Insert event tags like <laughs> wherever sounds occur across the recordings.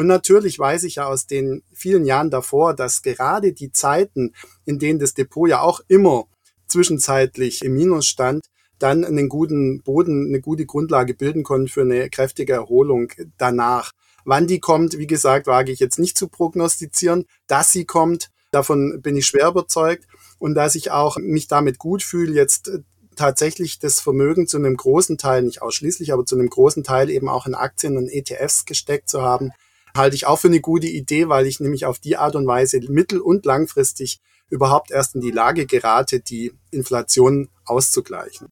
Und natürlich weiß ich ja aus den vielen Jahren davor, dass gerade die Zeiten, in denen das Depot ja auch immer zwischenzeitlich im Minus stand, dann einen guten Boden, eine gute Grundlage bilden konnten für eine kräftige Erholung danach. Wann die kommt, wie gesagt, wage ich jetzt nicht zu prognostizieren. Dass sie kommt, davon bin ich schwer überzeugt. Und dass ich auch mich damit gut fühle, jetzt tatsächlich das Vermögen zu einem großen Teil, nicht ausschließlich, aber zu einem großen Teil eben auch in Aktien und ETFs gesteckt zu haben, halte ich auch für eine gute Idee, weil ich nämlich auf die Art und Weise mittel- und langfristig überhaupt erst in die Lage gerate, die Inflation auszugleichen.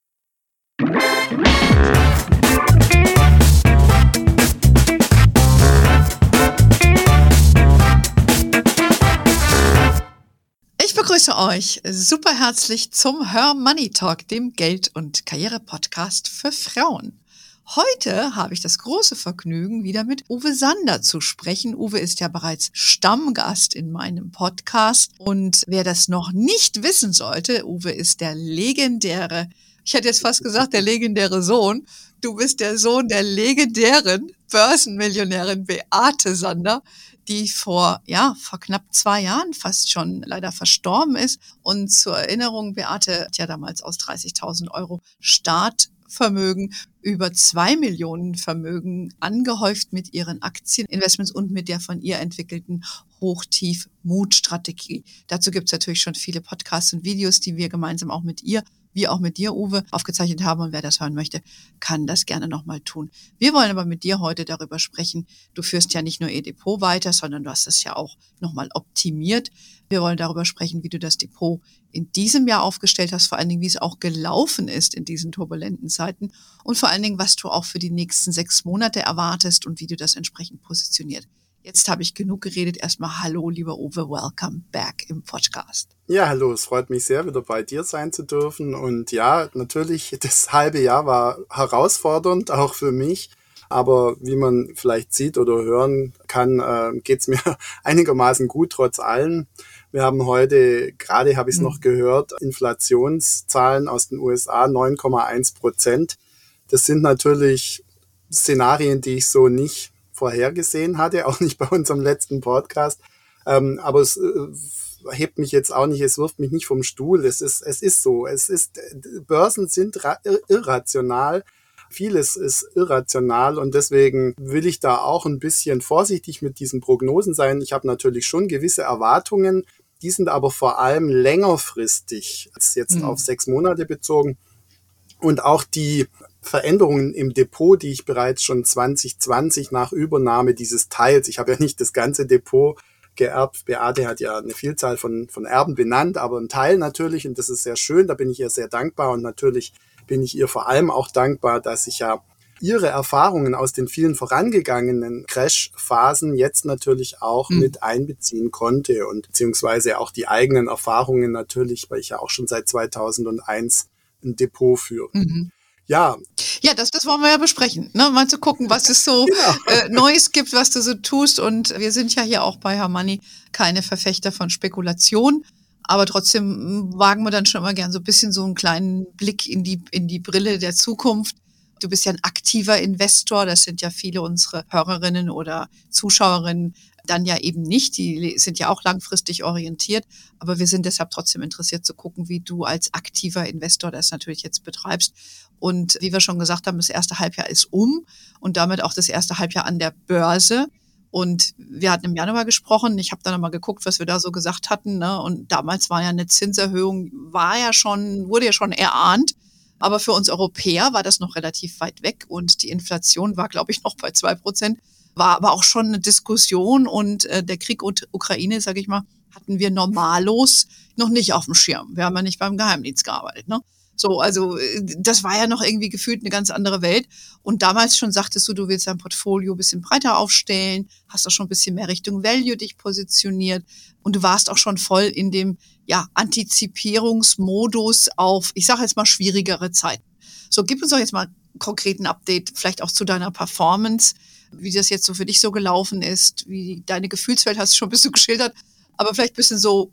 Ich begrüße euch super herzlich zum Her Money Talk, dem Geld- und Karriere-Podcast für Frauen. Heute habe ich das große Vergnügen, wieder mit Uwe Sander zu sprechen. Uwe ist ja bereits Stammgast in meinem Podcast. Und wer das noch nicht wissen sollte, Uwe ist der legendäre, ich hätte jetzt fast gesagt, der legendäre Sohn. Du bist der Sohn der legendären Börsenmillionärin Beate Sander, die vor, ja, vor knapp zwei Jahren fast schon leider verstorben ist. Und zur Erinnerung, Beate hat ja damals aus 30.000 Euro Start Vermögen über zwei Millionen Vermögen angehäuft mit ihren Aktieninvestments und mit der von ihr entwickelten Hochtief-Mut-Strategie. Dazu gibt es natürlich schon viele Podcasts und Videos, die wir gemeinsam auch mit ihr wie auch mit dir, Uwe, aufgezeichnet haben. Und wer das hören möchte, kann das gerne nochmal tun. Wir wollen aber mit dir heute darüber sprechen. Du führst ja nicht nur E-Depot weiter, sondern du hast es ja auch nochmal optimiert. Wir wollen darüber sprechen, wie du das Depot in diesem Jahr aufgestellt hast, vor allen Dingen, wie es auch gelaufen ist in diesen turbulenten Zeiten und vor allen Dingen, was du auch für die nächsten sechs Monate erwartest und wie du das entsprechend positioniert. Jetzt habe ich genug geredet. Erstmal hallo, lieber Uwe, welcome back im Podcast. Ja, hallo, es freut mich sehr, wieder bei dir sein zu dürfen. Und ja, natürlich, <laughs> das halbe Jahr war herausfordernd, <laughs> auch für mich. Aber wie man vielleicht sieht oder hören kann, äh, geht es mir <laughs> einigermaßen gut trotz allem. Wir haben heute, gerade habe ich es mhm. noch gehört, Inflationszahlen aus den USA 9,1 Prozent. Das sind natürlich Szenarien, die ich so nicht vorhergesehen hatte, <laughs> auch nicht bei unserem letzten Podcast. Ähm, aber es äh, hebt mich jetzt auch nicht, es wirft mich nicht vom Stuhl. Es ist, es ist so. Es ist, Börsen sind irrational. Vieles ist irrational und deswegen will ich da auch ein bisschen vorsichtig mit diesen Prognosen sein. Ich habe natürlich schon gewisse Erwartungen, die sind aber vor allem längerfristig als jetzt mhm. auf sechs Monate bezogen. Und auch die Veränderungen im Depot, die ich bereits schon 2020 nach Übernahme dieses Teils, ich habe ja nicht das ganze Depot geerbt. Beate hat ja eine Vielzahl von, von Erben benannt, aber ein Teil natürlich, und das ist sehr schön, da bin ich ihr sehr dankbar und natürlich bin ich ihr vor allem auch dankbar, dass ich ja ihre Erfahrungen aus den vielen vorangegangenen Crash-Phasen jetzt natürlich auch mhm. mit einbeziehen konnte und beziehungsweise auch die eigenen Erfahrungen natürlich, weil ich ja auch schon seit 2001 ein Depot führe. Mhm. Ja. Ja, das, das wollen wir ja besprechen. Ne? Mal zu gucken, was es so genau. äh, Neues gibt, was du so tust. Und wir sind ja hier auch bei Hermanni keine Verfechter von Spekulation. Aber trotzdem wagen wir dann schon immer gern so ein bisschen so einen kleinen Blick in die, in die Brille der Zukunft. Du bist ja ein aktiver Investor. Das sind ja viele unsere Hörerinnen oder Zuschauerinnen dann ja eben nicht. Die sind ja auch langfristig orientiert. Aber wir sind deshalb trotzdem interessiert zu gucken, wie du als aktiver Investor das natürlich jetzt betreibst. Und wie wir schon gesagt haben, das erste Halbjahr ist um und damit auch das erste Halbjahr an der Börse. Und wir hatten im Januar gesprochen. Ich habe dann nochmal geguckt, was wir da so gesagt hatten. Ne? Und damals war ja eine Zinserhöhung, war ja schon, wurde ja schon erahnt. Aber für uns Europäer war das noch relativ weit weg und die Inflation war, glaube ich, noch bei zwei Prozent. War aber auch schon eine Diskussion und äh, der Krieg und Ukraine, sage ich mal, hatten wir normallos noch nicht auf dem Schirm. Wir haben ja nicht beim Geheimdienst gearbeitet. Ne? So, also äh, das war ja noch irgendwie gefühlt eine ganz andere Welt. Und damals schon sagtest du, du willst dein Portfolio ein bisschen breiter aufstellen, hast auch schon ein bisschen mehr Richtung Value dich positioniert und du warst auch schon voll in dem ja, Antizipierungsmodus auf, ich sage jetzt mal, schwierigere Zeiten. So, gib uns doch jetzt mal einen konkreten Update, vielleicht auch zu deiner Performance, wie das jetzt so für dich so gelaufen ist, wie deine Gefühlswelt hast du schon ein bisschen geschildert, aber vielleicht ein bisschen so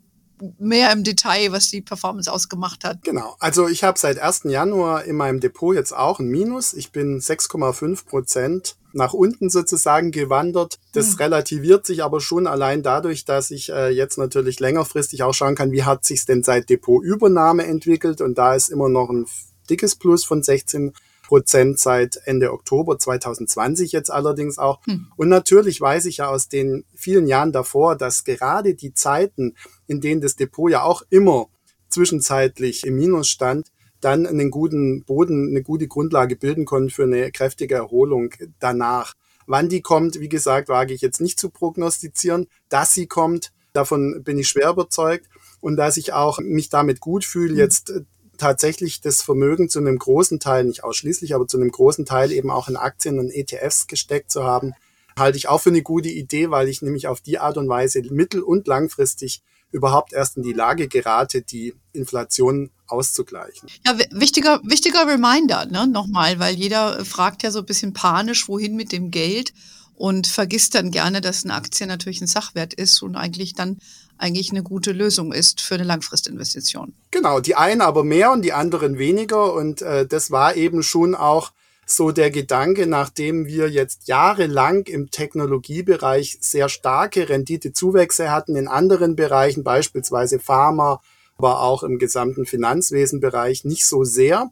mehr im Detail, was die Performance ausgemacht hat. Genau. Also ich habe seit 1. Januar in meinem Depot jetzt auch ein Minus. Ich bin 6,5 Prozent nach unten sozusagen gewandert. Das mhm. relativiert sich aber schon allein dadurch, dass ich äh, jetzt natürlich längerfristig auch schauen kann, wie hat sich denn seit Depotübernahme entwickelt. Und da ist immer noch ein dickes Plus von 16 Prozent seit Ende Oktober 2020 jetzt allerdings auch. Hm. Und natürlich weiß ich ja aus den vielen Jahren davor, dass gerade die Zeiten, in denen das Depot ja auch immer zwischenzeitlich im Minus stand, dann einen guten Boden, eine gute Grundlage bilden konnten für eine kräftige Erholung danach. Wann die kommt, wie gesagt, wage ich jetzt nicht zu prognostizieren. Dass sie kommt, davon bin ich schwer überzeugt. Und dass ich auch mich damit gut fühle, hm. jetzt tatsächlich das Vermögen zu einem großen Teil, nicht ausschließlich, aber zu einem großen Teil eben auch in Aktien und ETFs gesteckt zu haben, halte ich auch für eine gute Idee, weil ich nämlich auf die Art und Weise mittel- und langfristig überhaupt erst in die Lage gerate, die Inflation auszugleichen. Ja, wichtiger, wichtiger Reminder, ne, nochmal, weil jeder fragt ja so ein bisschen panisch, wohin mit dem Geld und vergisst dann gerne, dass eine Aktie natürlich ein Sachwert ist und eigentlich dann eigentlich eine gute Lösung ist für eine Langfristinvestition. Genau, die einen aber mehr und die anderen weniger. Und äh, das war eben schon auch so der Gedanke, nachdem wir jetzt jahrelang im Technologiebereich sehr starke Renditezuwächse hatten, in anderen Bereichen, beispielsweise Pharma, aber auch im gesamten Finanzwesenbereich nicht so sehr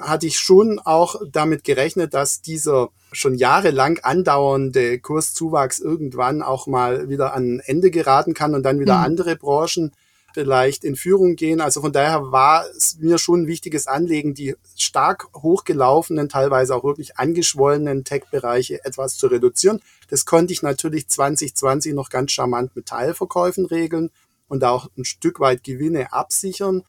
hatte ich schon auch damit gerechnet, dass dieser schon jahrelang andauernde Kurszuwachs irgendwann auch mal wieder an Ende geraten kann und dann wieder mhm. andere Branchen vielleicht in Führung gehen. Also von daher war es mir schon ein wichtiges Anliegen, die stark hochgelaufenen, teilweise auch wirklich angeschwollenen Tech-Bereiche etwas zu reduzieren. Das konnte ich natürlich 2020 noch ganz charmant mit Teilverkäufen regeln und auch ein Stück weit Gewinne absichern.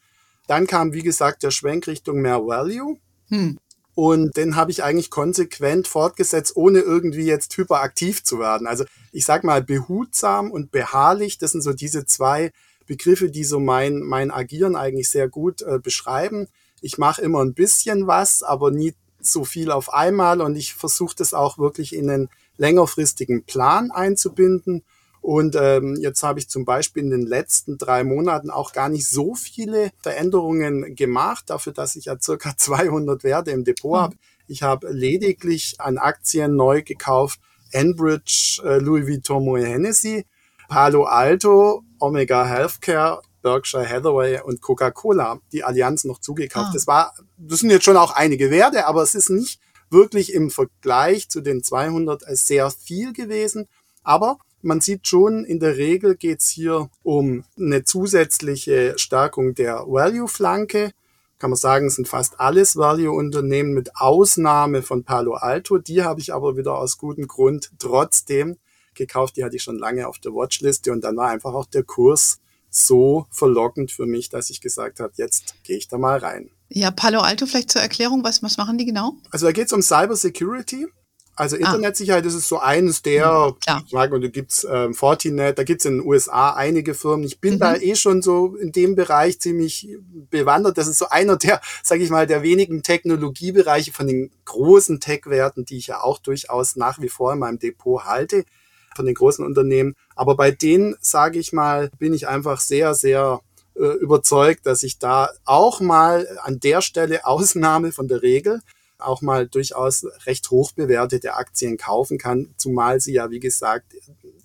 Dann kam, wie gesagt, der Schwenk Richtung mehr Value. Hm. Und den habe ich eigentlich konsequent fortgesetzt, ohne irgendwie jetzt hyperaktiv zu werden. Also ich sag mal behutsam und beharrlich, das sind so diese zwei Begriffe, die so mein, mein Agieren eigentlich sehr gut äh, beschreiben. Ich mache immer ein bisschen was, aber nie so viel auf einmal und ich versuche das auch wirklich in einen längerfristigen Plan einzubinden und ähm, jetzt habe ich zum Beispiel in den letzten drei Monaten auch gar nicht so viele Veränderungen gemacht, dafür, dass ich ja circa <laughs> 200 Werte im Depot mhm. habe. Ich habe lediglich an Aktien neu gekauft, Enbridge, äh, Louis Vuitton Moet Hennessy, Palo Alto, Omega Healthcare, Berkshire Hathaway und Coca-Cola, die Allianz noch zugekauft. Ah. Das war, das sind jetzt schon auch einige Werte, aber es ist nicht wirklich im Vergleich zu den 200 sehr viel gewesen. Aber man sieht schon, in der Regel geht es hier um eine zusätzliche Stärkung der Value-Flanke. Kann man sagen, es sind fast alles Value-Unternehmen mit Ausnahme von Palo Alto. Die habe ich aber wieder aus gutem Grund trotzdem gekauft. Die hatte ich schon lange auf der Watchliste und dann war einfach auch der Kurs so verlockend für mich, dass ich gesagt habe, jetzt gehe ich da mal rein. Ja, Palo Alto vielleicht zur Erklärung, was, was machen die genau? Also da geht es um Cyber Security. Also ah. Internetsicherheit ah. ist so eines der, ja, sagen, und da gibt's ähm, Fortinet, da gibt's in den USA einige Firmen. Ich bin mhm. da eh schon so in dem Bereich ziemlich bewandert. Das ist so einer der, <laughs> sage ich mal, der wenigen Technologiebereiche von den großen Tech-Werten, die ich ja auch durchaus nach wie vor in meinem Depot halte, von den großen Unternehmen. Aber bei denen, sage ich mal, bin ich einfach sehr, sehr äh, überzeugt, dass ich da auch mal an der Stelle <laughs> Ausnahme von der Regel auch mal durchaus recht hoch bewertete Aktien kaufen kann, zumal sie ja, wie gesagt,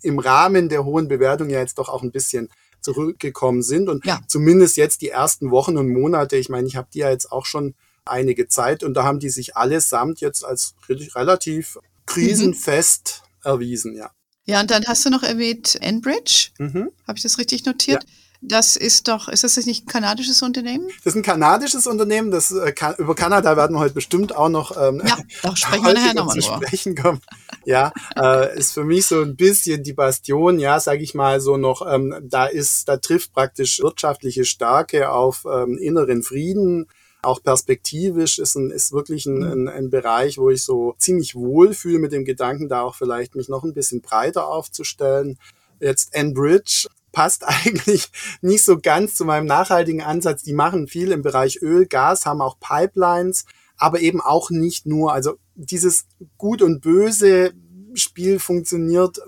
im Rahmen der hohen Bewertung ja jetzt doch auch ein bisschen zurückgekommen sind und ja. zumindest jetzt die ersten Wochen und Monate, ich meine, ich habe die ja jetzt auch schon einige Zeit und da haben die sich allesamt jetzt als relativ krisenfest mhm. erwiesen, ja. Ja, und dann hast du noch erwähnt Enbridge. Mhm. Habe ich das richtig notiert? Ja. Das ist doch, ist das nicht ein kanadisches Unternehmen? Das ist ein kanadisches Unternehmen. Das, äh, über Kanada werden wir heute bestimmt auch noch ähm, ja, doch sprechen wir <laughs> nachher nochmal zu sprechen kommen. Ja, äh, ist für mich so ein bisschen die Bastion, ja, sage ich mal so noch. Ähm, da ist, da trifft praktisch wirtschaftliche Stärke auf ähm, inneren Frieden. Auch perspektivisch ist, ein, ist wirklich ein, mhm. ein, ein Bereich, wo ich so ziemlich wohl fühle mit dem Gedanken, da auch vielleicht mich noch ein bisschen breiter aufzustellen. Jetzt Enbridge passt <laughs> eigentlich nicht so ganz zu meinem nachhaltigen Ansatz. Die machen viel im Bereich Öl, Gas, haben auch Pipelines, aber eben auch nicht nur. Also dieses Gut und Böse Spiel funktioniert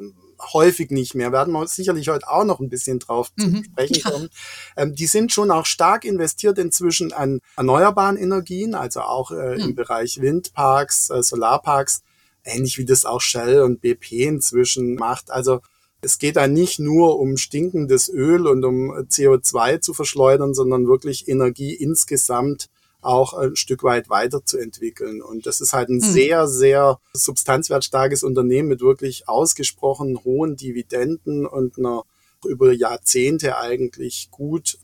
häufig nicht mehr. Werden wir sicherlich heute auch noch ein bisschen drauf mhm. sprechen kommen. Ähm, die sind schon auch stark investiert inzwischen an erneuerbaren Energien, also auch äh, mhm. im Bereich Windparks, äh, Solarparks ähnlich wie das auch Shell und BP inzwischen macht. Also es geht da nicht nur um stinkendes Öl und um CO2 zu verschleudern, sondern wirklich Energie insgesamt auch ein Stück weit weiterzuentwickeln. Und das ist halt ein hm. sehr, sehr substanzwertstarkes Unternehmen mit wirklich ausgesprochen hohen Dividenden und einer über Jahrzehnte eigentlich gut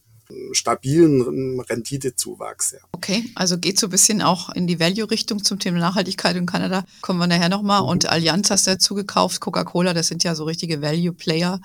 stabilen Renditezuwachs. Ja. Okay, also geht so ein bisschen auch in die Value-Richtung zum Thema Nachhaltigkeit in Kanada. Kommen wir nachher nochmal. Mhm. Und Allianz hast du dazu gekauft, Coca-Cola, das sind ja so richtige Value-Player.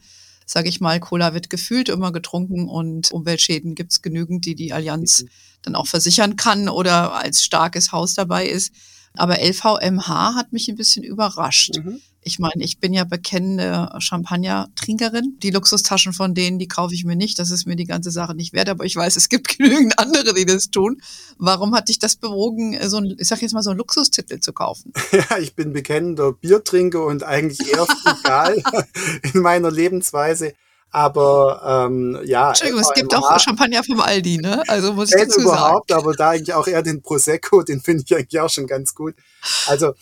Sage ich mal, Cola wird gefühlt immer getrunken und Umweltschäden gibt es genügend, die die Allianz mhm. dann auch versichern kann oder als starkes Haus dabei ist. Aber LVMH hat mich ein bisschen überrascht. Mhm. Ich meine, ich bin ja bekennende Champagner-Trinkerin. Die Luxustaschen von denen, die kaufe ich mir nicht. Das ist mir die ganze Sache nicht wert. Aber ich weiß, es gibt <laughs> genügend andere, die das tun. Warum hat dich das bewogen, so ein, ich sag jetzt mal, so einen Luxustitel zu kaufen? <laughs> Ja, ich bin bekennender Biertrinker und eigentlich eher frugal <laughs> in meiner Lebensweise. Aber ähm, ja. Entschuldigung, es gibt auch Champagner vom Aldi, ne? Also muss ich dazu überhaupt, sagen. aber da eigentlich auch eher den Prosecco, den finde ich eigentlich auch schon ganz gut. Also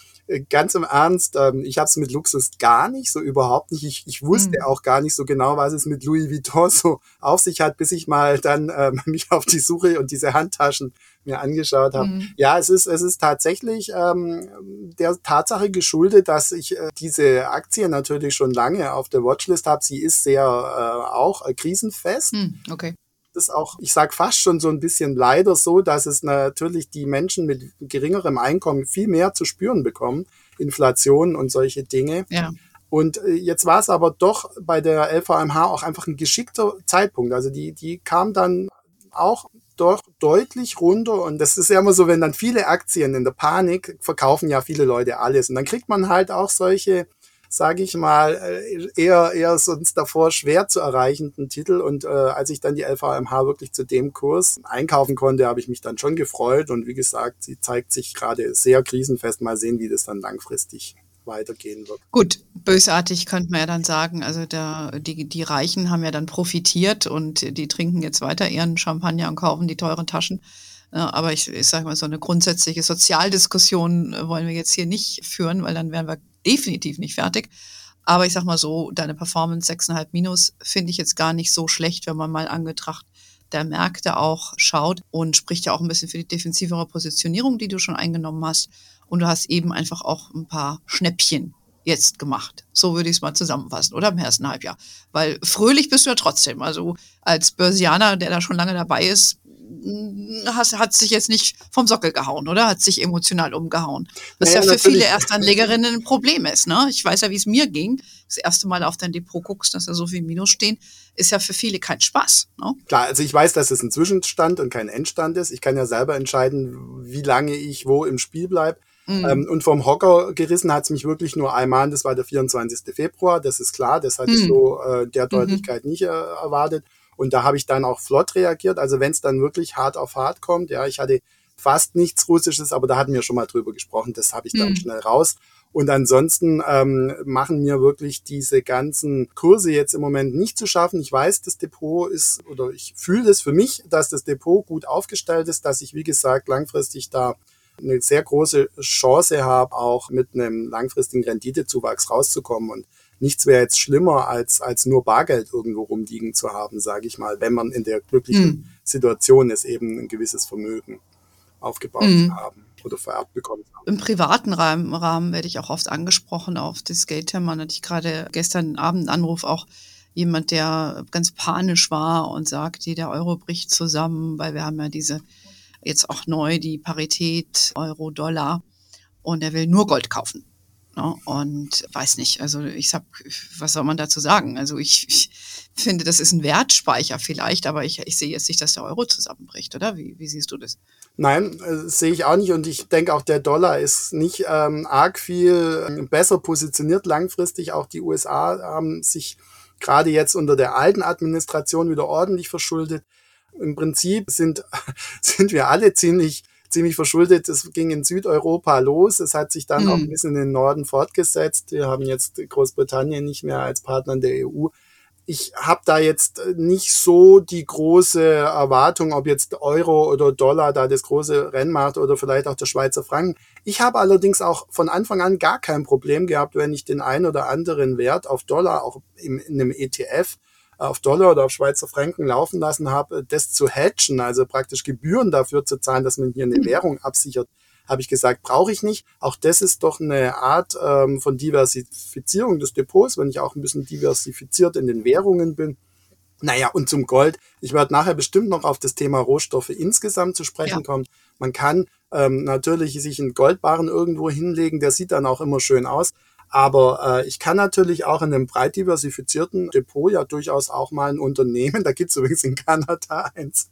ganz im Ernst, ähm, ich habe es mit Luxus gar nicht, so überhaupt nicht. Ich, ich wusste mhm. auch gar nicht so genau, was es mit Louis Vuitton so auf sich hat, bis ich mal dann ähm, <laughs> mich auf die Suche und diese Handtaschen mir angeschaut habe. Mhm. Ja, es ist, es ist tatsächlich ähm, der Tatsache geschuldet, dass ich äh, diese Aktie natürlich schon lange auf der Watchlist habe. Sie ist sehr äh, auch äh, krisenfest. Mhm, okay ist auch, ich sage fast schon so ein bisschen leider so, dass es natürlich die Menschen mit geringerem Einkommen viel mehr zu spüren bekommen. Inflation und solche Dinge. Ja. Und äh, jetzt war es aber doch bei der LVMH auch einfach ein geschickter Zeitpunkt. Also die, die kam dann auch doch deutlich runter. Und das ist ja immer so, wenn dann viele Aktien in der Panik verkaufen ja viele Leute alles. Und dann kriegt man halt auch solche sage ich mal, äh, eher, eher sonst davor schwer zu erreichenden Titel. Und äh, als ich dann die LVMH wirklich zu dem Kurs einkaufen konnte, habe ich mich dann schon gefreut. Und wie gesagt, sie zeigt sich gerade sehr krisenfest. Mal sehen, wie das dann langfristig weitergehen wird. Gut, bösartig könnte man ja dann sagen, also da, die, die Reichen haben ja dann profitiert und die trinken jetzt weiter ihren Champagner und kaufen die teuren Taschen. Aber ich, ich sage mal, so eine grundsätzliche Sozialdiskussion wollen wir jetzt hier nicht führen, weil dann wären wir definitiv nicht fertig. Aber ich sag mal so, deine Performance 6,5 minus finde ich jetzt gar nicht so schlecht, wenn man mal angetracht der Märkte auch schaut und spricht ja auch ein bisschen für die defensivere Positionierung, die du schon eingenommen hast. Und du hast eben einfach auch ein paar Schnäppchen jetzt gemacht. So würde ich es mal zusammenfassen, oder im ersten Halbjahr. Weil fröhlich bist du ja trotzdem. Also als Börsianer, der da schon lange dabei ist, hat, hat sich jetzt nicht vom Sockel gehauen, oder? Hat sich emotional umgehauen. Was naja, ja für natürlich. viele Erstanlegerinnen ein Problem ist. Ne? Ich weiß ja, wie es mir ging. Das erste Mal auf dein Depot guckst, dass da so viel Minus stehen, ist ja für viele kein Spaß. Ne? Klar, also ich weiß, dass es ein Zwischenstand und kein Endstand ist. Ich kann ja selber entscheiden, wie lange ich wo im Spiel bleibe. Mhm. Ähm, und vom Hocker gerissen hat es mich wirklich nur einmal, das war der 24. Februar, das ist klar, das hatte ich mhm. so äh, der mhm. Deutlichkeit mhm. nicht äh, erwartet. Und da habe ich dann auch flott reagiert. Also wenn es dann wirklich hart auf hart kommt, ja, ich hatte fast nichts Russisches, aber da hatten wir schon mal drüber gesprochen, das habe ich dann mhm. schnell raus. Und ansonsten ähm, machen mir wirklich diese ganzen Kurse jetzt im Moment nicht zu schaffen. Ich weiß, das Depot ist, oder ich fühle es für mich, dass das Depot gut aufgestellt ist, dass ich, wie gesagt, langfristig da eine sehr große Chance habe, auch mit einem langfristigen Renditezuwachs rauszukommen. Und nichts wäre jetzt schlimmer, als, als nur Bargeld irgendwo rumliegen zu haben, sage ich mal, wenn man in der glücklichen mhm. Situation ist, eben ein gewisses Vermögen aufgebaut mhm. zu haben oder vererbt bekommen haben. Im privaten Rahmen, Rahmen werde ich auch oft angesprochen auf das Geldthema. Hatte ich gerade gestern Abend einen Anruf auch jemand, der ganz panisch war und sagte, der Euro bricht zusammen, weil wir haben ja diese jetzt auch neu die Parität Euro-Dollar und er will nur Gold kaufen. Ne? Und weiß nicht, also ich sag, was soll man dazu sagen? Also ich, ich finde, das ist ein Wertspeicher vielleicht, aber ich, ich sehe jetzt nicht, dass der Euro zusammenbricht, oder? Wie, wie siehst du das? Nein, äh, sehe ich auch nicht. Und ich denke auch, der Dollar ist nicht ähm, arg viel äh, besser positioniert langfristig. Auch die USA haben sich gerade jetzt unter der alten Administration wieder ordentlich verschuldet. Im Prinzip sind, <laughs> sind wir alle ziemlich ziemlich verschuldet. Es ging in Südeuropa los. Es hat sich dann mhm. auch ein bisschen in den Norden fortgesetzt. Wir haben jetzt Großbritannien nicht mehr als Partner in der EU. ich habe da jetzt nicht so die große Erwartung, ob jetzt Euro oder Dollar da das große Rennen macht oder vielleicht auch der Schweizer Franken. Ich habe allerdings auch von Anfang an gar kein Problem gehabt, wenn ich den einen oder anderen Wert auf Dollar auch in, in einem ETF auf Dollar oder auf Schweizer Franken laufen lassen habe, das zu hatchen, also praktisch Gebühren dafür zu zahlen, dass man hier eine mhm. Währung absichert, habe ich gesagt, brauche ich nicht. Auch das ist doch eine Art ähm, von Diversifizierung des Depots, wenn ich auch ein bisschen diversifiziert in den Währungen bin. Naja, und zum Gold. Ich werde nachher bestimmt noch auf das Thema Rohstoffe insgesamt zu sprechen ja. kommen. Man kann ähm, natürlich sich einen Goldbarren irgendwo hinlegen, der sieht dann auch immer schön aus. Aber äh, ich kann natürlich auch in einem breit diversifizierten Depot ja durchaus auch mal ein Unternehmen, <laughs> da gibt's übrigens in Kanada eins,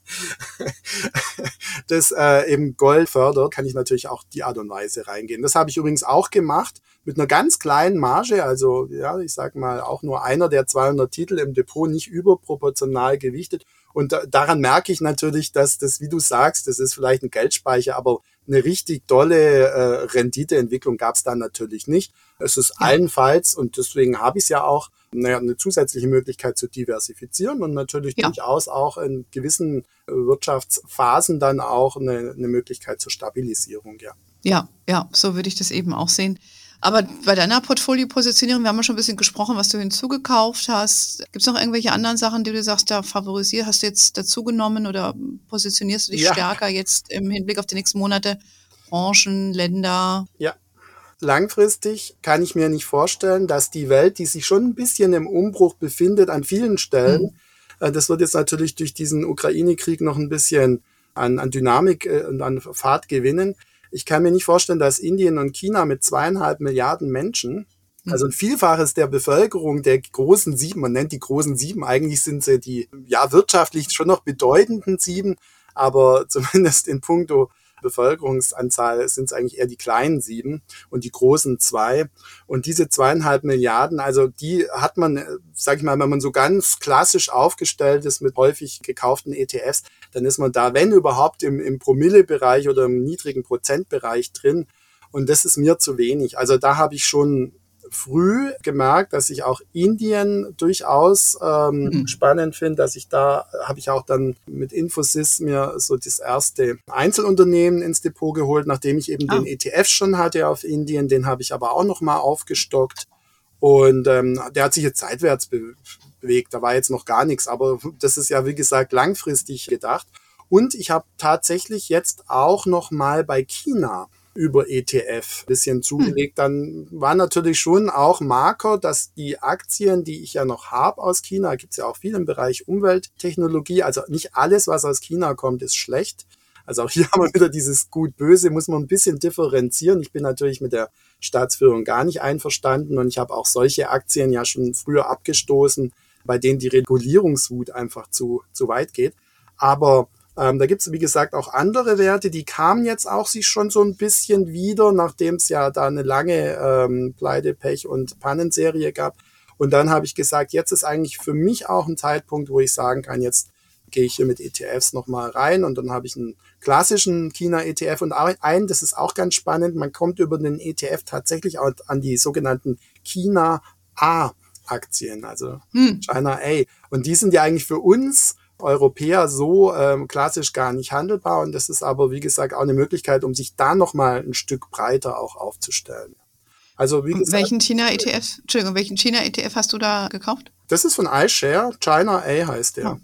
<laughs> das äh, eben Gold fördert, kann ich natürlich auch die Art und Weise reingehen. Das habe ich übrigens auch gemacht mit einer ganz kleinen Marge, also ja, ich sag mal auch nur einer der 200 Titel im Depot, nicht überproportional gewichtet. Und da, daran merke ich natürlich, dass das, wie du sagst, das ist vielleicht ein Geldspeicher, aber eine richtig dolle äh, Renditeentwicklung gab es da natürlich nicht. Es ist ja. allenfalls, und deswegen habe ich es ja auch, naja, eine zusätzliche Möglichkeit zu diversifizieren und natürlich ja. durchaus auch in gewissen äh, Wirtschaftsphasen dann auch eine, eine Möglichkeit zur Stabilisierung, ja. Ja, ja, so würde ich das eben auch sehen. Aber bei deiner Portfolio-Positionierung, wir haben ja schon ein bisschen gesprochen, was du hinzugekauft hast. Gibt es noch irgendwelche anderen Sachen, die du sagst, da favorisiert, hast du jetzt dazugenommen oder positionierst du dich ja. stärker jetzt im Hinblick auf die nächsten Monate? Branchen, Länder? Ja. Langfristig kann ich mir nicht vorstellen, dass die Welt, die sich schon ein bisschen im Umbruch befindet an vielen Stellen, mhm. das wird jetzt natürlich durch diesen Ukraine-Krieg noch ein bisschen an, an Dynamik äh, und an Fahrt gewinnen ich kann mir nicht vorstellen, dass Indien und China mit zweieinhalb Milliarden Menschen, mhm. also ein Vielfaches der Bevölkerung der großen sieben, man nennt die großen sieben, eigentlich sind sie die ja wirtschaftlich schon noch bedeutenden sieben, aber <laughs> zumindest in puncto Bevölkerungsanzahl sind es eigentlich eher die kleinen sieben und die großen zwei. Und diese zweieinhalb Milliarden, also die hat man, sag ich mal, wenn man so ganz klassisch aufgestellt ist mit häufig gekauften ETFs, dann ist man da, wenn überhaupt, im, im Promille-Bereich oder im niedrigen Prozentbereich drin. Und das ist mir zu wenig. Also da habe ich schon früh gemerkt, dass ich auch Indien durchaus ähm, mhm. spannend finde, dass ich da habe ich auch dann mit Infosys mir so das erste Einzelunternehmen ins Depot geholt, nachdem ich eben ah. den ETF schon hatte auf Indien, den habe ich aber auch noch mal aufgestockt und ähm, der hat sich jetzt seitwärts be bewegt, da war jetzt noch gar nichts, aber das ist ja wie gesagt langfristig gedacht und ich habe tatsächlich jetzt auch noch mal bei China über ETF bisschen zugelegt, dann war natürlich schon auch Marker, dass die Aktien, die ich ja noch habe aus China, gibt es ja auch viel im Bereich Umwelttechnologie, also nicht alles, was aus China kommt, ist schlecht. Also auch hier <laughs> haben wir wieder dieses Gut-Böse, muss man ein bisschen differenzieren. Ich bin natürlich mit der Staatsführung gar nicht einverstanden und ich habe auch solche Aktien ja schon früher abgestoßen, bei denen die Regulierungswut einfach zu, zu weit geht. Aber ähm, da gibt es, wie gesagt, auch andere Werte, die kamen jetzt auch sich schon so ein bisschen wieder, nachdem es ja da eine lange ähm, Pleite, Pech und Pannenserie gab. Und dann habe ich gesagt, jetzt ist eigentlich für mich auch ein Zeitpunkt, wo ich sagen kann, jetzt gehe ich hier mit ETFs nochmal rein und dann habe ich einen klassischen China-ETF und einen, das ist auch ganz spannend, man kommt über den ETF tatsächlich auch an die sogenannten China A-Aktien, also hm. China A. Und die sind ja eigentlich für uns Europäer so ähm, klassisch gar nicht handelbar. Und das ist aber, wie gesagt, auch eine Möglichkeit, um sich da nochmal ein Stück breiter auch aufzustellen. Also wie gesagt, welchen China ETF, Entschuldigung, welchen China ETF hast du da gekauft? Das ist von iShare, China A heißt der. Ja.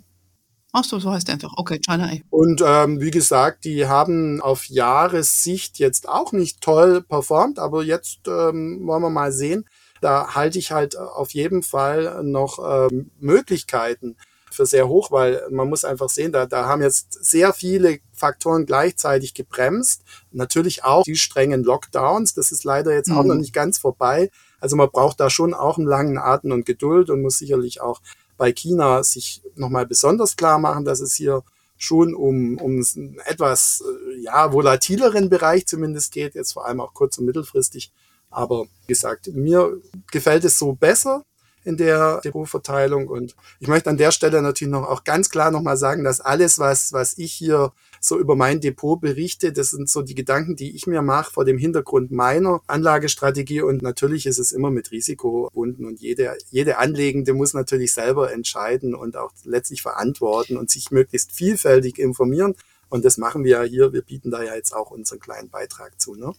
Ach so, so heißt der einfach. Okay, China A. Und ähm, wie gesagt, die haben auf Jahressicht jetzt auch nicht toll performt, aber jetzt ähm, wollen wir mal sehen. Da halte ich halt auf jeden Fall noch ähm, Möglichkeiten für sehr hoch, weil man muss einfach sehen, da, da haben jetzt sehr viele Faktoren gleichzeitig gebremst. Natürlich auch die strengen Lockdowns, das ist leider jetzt mhm. auch noch mhm. nicht ganz vorbei. Also man braucht da schon auch einen langen Atem und Geduld und muss sicherlich auch bei China sich nochmal besonders klar machen, dass es hier schon um, um einen etwas ja, volatileren Bereich zumindest geht, jetzt vor allem auch kurz- und mittelfristig. Aber wie gesagt, mir gefällt es so besser in der Depotverteilung. Und ich möchte an der Stelle natürlich noch auch ganz klar nochmal sagen, dass alles, was, was ich hier so über mein Depot berichte, das sind so die Gedanken, die ich mir mache vor dem Hintergrund meiner Anlagestrategie. Und natürlich ist es immer mit Risiko verbunden und jede, jede Anlegende muss natürlich selber entscheiden und auch letztlich verantworten und sich möglichst vielfältig informieren. Und das machen wir ja hier. Wir bieten da ja jetzt auch unseren kleinen Beitrag zu. Ne?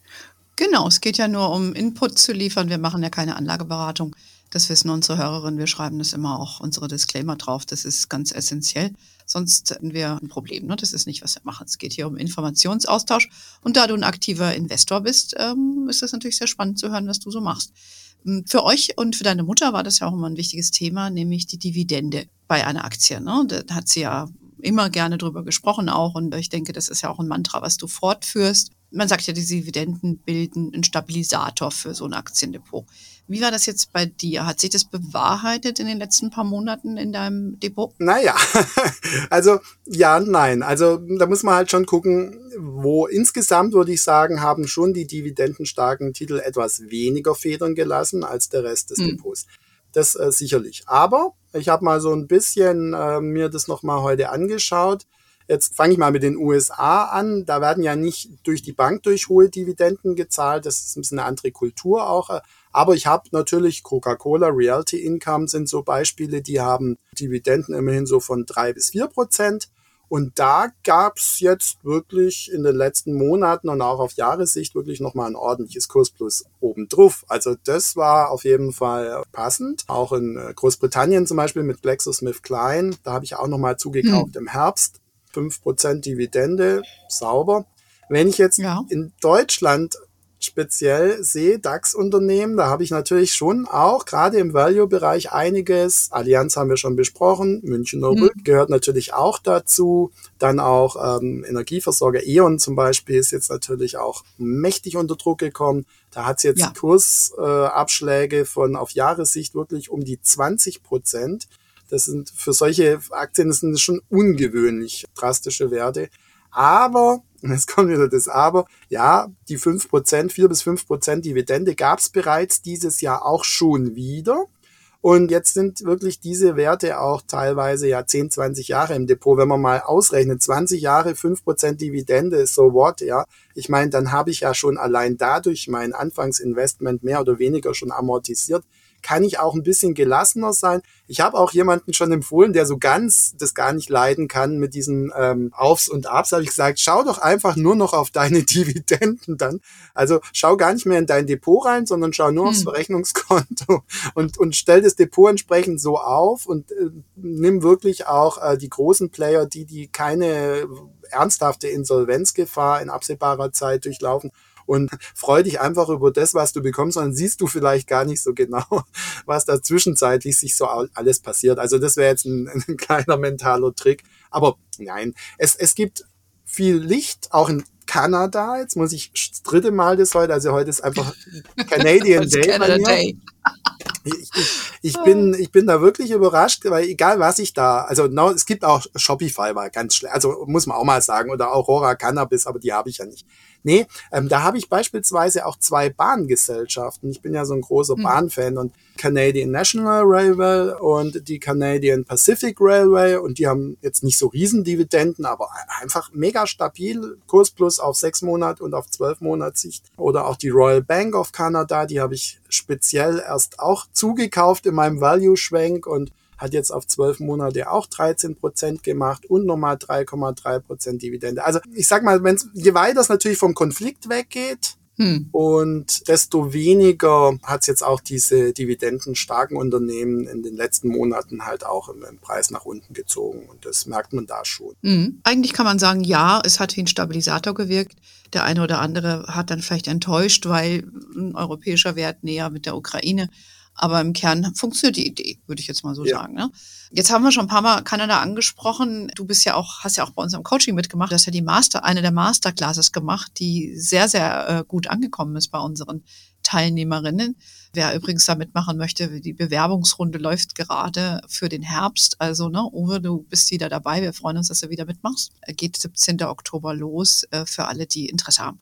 Genau, es geht ja nur um Input zu liefern. Wir machen ja keine Anlageberatung. Das wissen unsere Hörerinnen. Wir schreiben das immer auch unsere Disclaimer drauf. Das ist ganz essentiell. Sonst hätten wir ein Problem. Ne? Das ist nicht, was wir machen. Es geht hier um Informationsaustausch. Und da du ein aktiver Investor bist, ähm, ist das natürlich sehr spannend zu hören, was du so machst. Hm, für euch und für deine Mutter war das ja auch immer ein wichtiges Thema, nämlich die Dividende bei einer Aktie. Ne? Da hat sie ja immer gerne drüber gesprochen auch. Und ich denke, das ist ja auch ein Mantra, was du fortführst man sagt ja, die Dividenden bilden einen Stabilisator für so ein Aktiendepot. Wie war das jetzt bei dir? Hat sich das bewahrheitet in den letzten paar Monaten in deinem Depot? Naja, <laughs> also ja, nein. Also da muss man halt schon gucken, wo insgesamt würde ich sagen, haben schon die dividendenstarken Titel etwas weniger Federn gelassen als der Rest des hm. Depots. Das äh, sicherlich. Aber ich habe mal so ein bisschen äh, mir das nochmal heute angeschaut. Jetzt fange ich mal mit den USA an. Da werden ja nicht durch die Bank durch hohe Dividenden gezahlt. Das ist ein bisschen eine andere Kultur auch. Aber ich habe natürlich Coca-Cola, Realty Income sind so Beispiele, die haben Dividenden immerhin so von drei bis vier Prozent. Und da gab's jetzt wirklich in den letzten Monaten und auch auf Jahressicht wirklich nochmal ein ordentliches Kursplus obendrauf. Also das war auf jeden Fall passend. Auch in äh, Großbritannien zum Beispiel mit GlaxoSmithKline, da habe ich auch nochmal zugekauft hm. im Herbst. 5% Dividende, sauber. Wenn ich jetzt ja. in Deutschland speziell sehe, DAX-Unternehmen, da habe ich natürlich schon auch gerade im Value-Bereich einiges. Allianz haben wir schon besprochen, Münchner mhm. Rück gehört natürlich auch dazu. Dann auch ähm, Energieversorger E.ON zum Beispiel ist jetzt natürlich auch mächtig unter Druck gekommen. Da hat es jetzt ja. Kursabschläge äh, von auf Jahressicht wirklich um die 20 Prozent. Das sind für solche Aktien das sind schon ungewöhnlich drastische Werte. Aber, jetzt kommt wieder das Aber, ja, die 5%, 4 bis 5% Dividende gab es bereits dieses Jahr auch schon wieder. Und jetzt sind wirklich diese Werte auch teilweise ja 10, 20 Jahre im Depot. Wenn man mal ausrechnet, 20 Jahre, 5% Dividende, so what, ja. Ich meine, dann habe ich ja schon allein dadurch mein Anfangsinvestment mehr oder weniger schon amortisiert kann ich auch ein bisschen gelassener sein. Ich habe auch jemanden schon empfohlen, der so ganz das gar nicht leiden kann mit diesen ähm, Aufs und Abs. Habe ich gesagt, schau doch einfach nur noch auf deine <laughs> Dividenden dann. Also schau gar nicht mehr in dein Depot rein, sondern schau nur hm. aufs Verrechnungskonto <laughs> und, und stell das Depot entsprechend so auf und äh, nimm wirklich auch äh, die großen Player, die, die keine ernsthafte Insolvenzgefahr in absehbarer Zeit durchlaufen und <laughs> freu dich einfach über das, was du bekommst, dann siehst du vielleicht gar nicht so genau, <laughs> was da zwischenzeitlich sich so alles passiert. Also das wäre jetzt ein, <laughs> ein kleiner mentaler Trick. Aber nein, es, es gibt viel Licht, auch in Kanada. Jetzt muss ich das dritte Mal das heute, also heute ist einfach Canadian Day. Canada Day. Ich, ich, ich, bin, ich bin da wirklich überrascht, weil egal was ich da, also no, es gibt auch Shopify war ganz schlecht, also muss man auch mal sagen, oder Aurora Cannabis, aber die habe ich ja nicht. Nee, ähm, da habe ich beispielsweise auch zwei Bahngesellschaften. Ich bin ja so ein großer mhm. Bahnfan und Canadian National Railway und die Canadian Pacific Railway und die haben jetzt nicht so Riesendividenden, aber einfach mega stabil, Kurs plus auf sechs Monate und auf zwölf Monate Sicht. Oder auch die Royal Bank of Canada, die habe ich speziell erst auch zugekauft in meinem Value-Schwenk und hat jetzt auf zwölf Monate auch 13 Prozent gemacht und nochmal 3,3 Prozent Dividende. Also ich sag mal, wenn's, je weiter es natürlich vom Konflikt weggeht, hm. Und desto weniger hat es jetzt auch diese dividendenstarken Unternehmen in den letzten Monaten halt auch im, im Preis nach unten gezogen. Und das merkt man da schon. Hm. Eigentlich kann man sagen, ja, es hat wie ein Stabilisator gewirkt. Der eine oder andere hat dann vielleicht enttäuscht, weil ein europäischer Wert näher mit der Ukraine aber im Kern funktioniert die Idee, würde ich jetzt mal so ja. sagen. Ne? Jetzt haben wir schon ein paar Mal Kanada angesprochen. Du bist ja auch, hast ja auch bei unserem Coaching mitgemacht. Du hast ja die Master, eine der Masterclasses gemacht, die sehr, sehr äh, gut angekommen ist bei unseren Teilnehmerinnen. Wer übrigens da mitmachen möchte, die Bewerbungsrunde läuft gerade für den Herbst. Also, ne, Uwe, du bist wieder dabei. Wir freuen uns, dass du wieder mitmachst. Geht 17. Oktober los äh, für alle, die Interesse haben.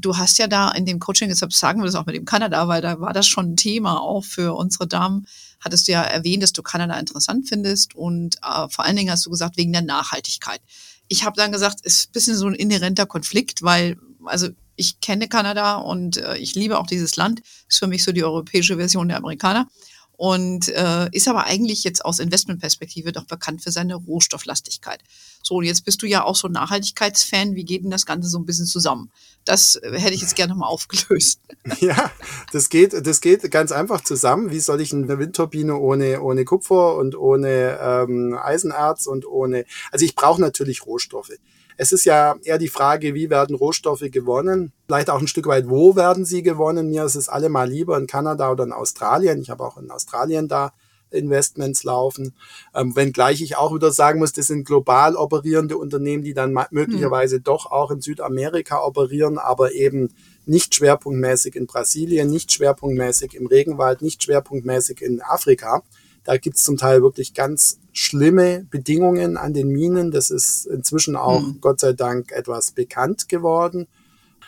Du hast ja da in dem Coaching, deshalb sagen wir das auch mit dem Kanada, weil da war das schon ein Thema auch für unsere Damen, hattest du ja erwähnt, dass du Kanada interessant findest und äh, vor allen Dingen hast du gesagt, wegen der Nachhaltigkeit. Ich habe dann gesagt, es ist ein bisschen so ein inhärenter Konflikt, weil, also ich kenne Kanada und äh, ich liebe auch dieses Land. Ist für mich so die europäische Version der Amerikaner und äh, ist aber eigentlich jetzt aus Investmentperspektive doch bekannt für seine Rohstofflastigkeit. So, und jetzt bist du ja auch so ein Nachhaltigkeitsfan. Wie geht denn das Ganze so ein bisschen zusammen? Das äh, hätte ich jetzt gerne nochmal aufgelöst. <laughs> Ja, das geht, das geht ganz einfach zusammen. Wie soll ich eine Windturbine ohne, ohne Kupfer und ohne ähm, Eisenerz und ohne, also ich brauche natürlich Rohstoffe. Es ist ja eher die Frage, wie werden Rohstoffe gewonnen? Vielleicht auch ein Stück weit, wo werden sie gewonnen? Mir ist es allemal lieber in Kanada oder in Australien. Ich habe auch in Australien da Investments laufen. Ähm, wenngleich ich auch wieder sagen muss, das sind global operierende Unternehmen, die dann möglicherweise mhm. doch auch in Südamerika operieren, aber eben nicht schwerpunktmäßig in Brasilien, nicht schwerpunktmäßig im Regenwald, nicht schwerpunktmäßig in Afrika. Da gibt's zum Teil wirklich ganz schlimme Bedingungen an den Minen. Das ist inzwischen auch, mhm. Gott sei Dank, etwas bekannt geworden.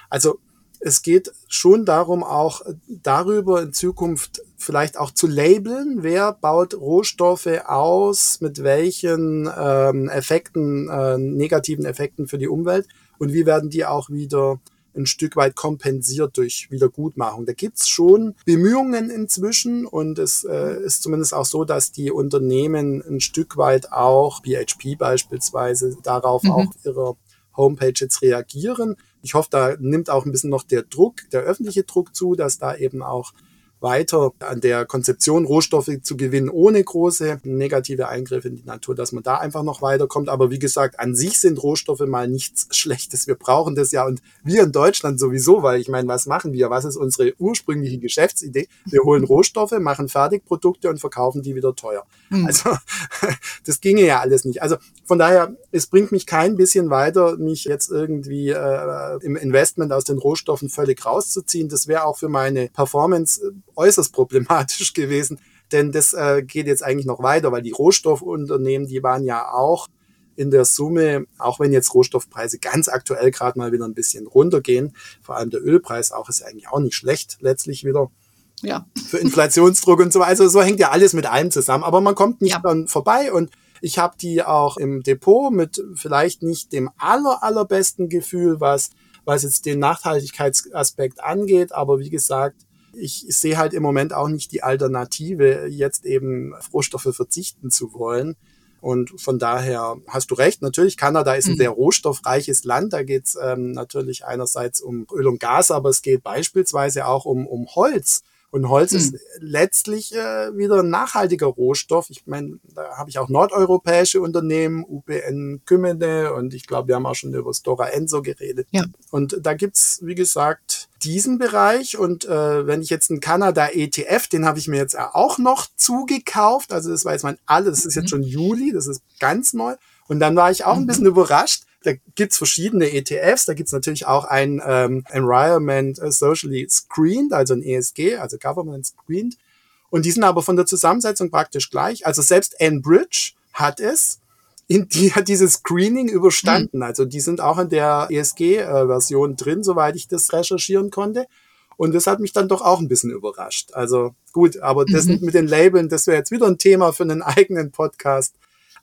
Also es geht schon darum, auch darüber in Zukunft vielleicht auch zu labeln, wer baut Rohstoffe aus, mit welchen ähm, Effekten, äh, negativen Effekten für die Umwelt und wie werden die auch wieder ein Stück weit kompensiert durch Wiedergutmachung. Da gibt's schon Bemühungen inzwischen und es äh, ist zumindest auch so, dass die Unternehmen ein Stück weit auch, BHP beispielsweise, darauf mhm. auch ihre Homepage jetzt reagieren. Ich hoffe, da nimmt auch ein bisschen noch der Druck, der öffentliche Druck zu, dass da eben auch weiter an der Konzeption, Rohstoffe zu gewinnen, ohne große negative Eingriffe in die Natur, dass man da einfach noch weiterkommt. Aber wie gesagt, an sich sind Rohstoffe mal nichts Schlechtes. Wir brauchen das ja und wir in Deutschland sowieso, weil ich meine, was machen wir? Was ist unsere ursprüngliche Geschäftsidee? Wir holen Rohstoffe, machen Fertigprodukte und verkaufen die wieder teuer. Mhm. Also <laughs> das ginge ja alles nicht. Also von daher, es bringt mich kein bisschen weiter, mich jetzt irgendwie äh, im Investment aus den Rohstoffen völlig rauszuziehen. Das wäre auch für meine Performance äh, äußerst problematisch <laughs> gewesen, denn das äh, geht jetzt eigentlich noch weiter, weil die Rohstoffunternehmen, die waren ja auch in der Summe, auch wenn jetzt Rohstoffpreise ganz aktuell gerade mal wieder ein bisschen runtergehen, vor allem der Ölpreis auch ist eigentlich auch nicht schlecht letztlich wieder. Ja. Für Inflationsdruck und so. Also so hängt ja alles mit allem zusammen, aber man kommt nicht ja. dann vorbei und ich habe die auch im Depot mit vielleicht nicht dem aller allerbesten Gefühl, was was jetzt den Nachhaltigkeitsaspekt angeht, aber wie gesagt, ich sehe halt im Moment auch nicht die Alternative, jetzt eben auf Rohstoffe verzichten zu wollen. Und von daher hast du recht, natürlich, Kanada ist ein mhm. sehr rohstoffreiches Land. Da geht es ähm, natürlich einerseits um Öl und Gas, aber es geht beispielsweise auch um, um Holz. Und Holz hm. ist letztlich äh, wieder ein nachhaltiger Rohstoff. Ich meine, da habe ich auch nordeuropäische Unternehmen, UPN Kümmene und ich glaube, wir haben auch schon über Stora Enso geredet. Ja. Und da gibt's wie gesagt, diesen Bereich. Und äh, wenn ich jetzt einen Kanada ETF, den habe ich mir jetzt auch noch zugekauft. Also das war jetzt mein alles, das ist jetzt mhm. schon Juli, das ist ganz neu. Und dann war ich auch ein mhm. bisschen überrascht, da gibt's verschiedene ETFs, da gibt's natürlich auch ein ähm, Environment äh, Socially Screened, also ein ESG, also Government Screened. Und die sind aber von der Zusammensetzung praktisch gleich. Also selbst Enbridge hat es, in, die hat dieses Screening überstanden. Mhm. Also die sind auch in der ESG-Version äh, drin, soweit ich das recherchieren konnte. Und das hat mich dann doch auch ein bisschen überrascht. Also gut, aber das mhm. mit den Labeln, das wäre jetzt wieder ein Thema für einen <laughs> eigenen Podcast.